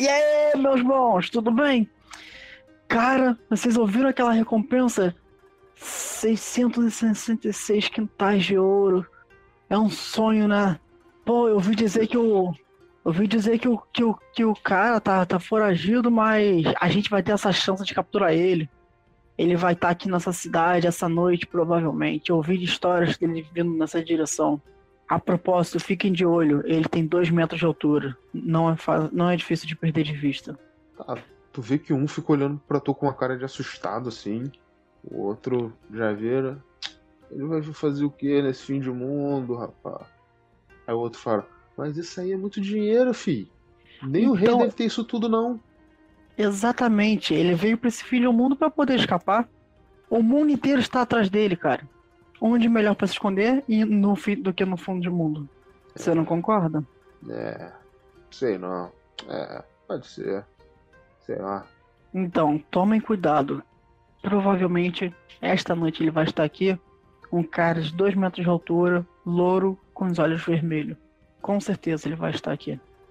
E aí, meus bons, tudo bem? Cara, vocês ouviram aquela recompensa? 666 quintais de ouro. É um sonho, né? Pô, eu ouvi dizer que o. Ouvi dizer que o, que o, que o cara tá, tá foragido, mas a gente vai ter essa chance de capturar ele. Ele vai estar tá aqui nessa cidade essa noite, provavelmente. Eu ouvi de histórias dele vindo nessa direção. A propósito, fiquem de olho. Ele tem dois metros de altura. Não é, não é difícil de perder de vista. Tá, tu vê que um fica olhando pra tu com uma cara de assustado, assim. O outro já vira. Ele vai fazer o que nesse fim de mundo, rapaz? Aí o outro fala: Mas isso aí é muito dinheiro, fi. Nem então... o rei então deve ter isso tudo, não. Exatamente. Ele veio para esse filho do mundo para poder escapar. O mundo inteiro está atrás dele, cara. Onde melhor para se esconder e no do que no fundo do mundo. Você não concorda? É. Sei não. É, pode ser. Sei lá. Então, tomem cuidado. Provavelmente esta noite ele vai estar aqui. Um cara de 2 metros de altura, louro, com os olhos vermelhos. Com certeza ele vai estar aqui.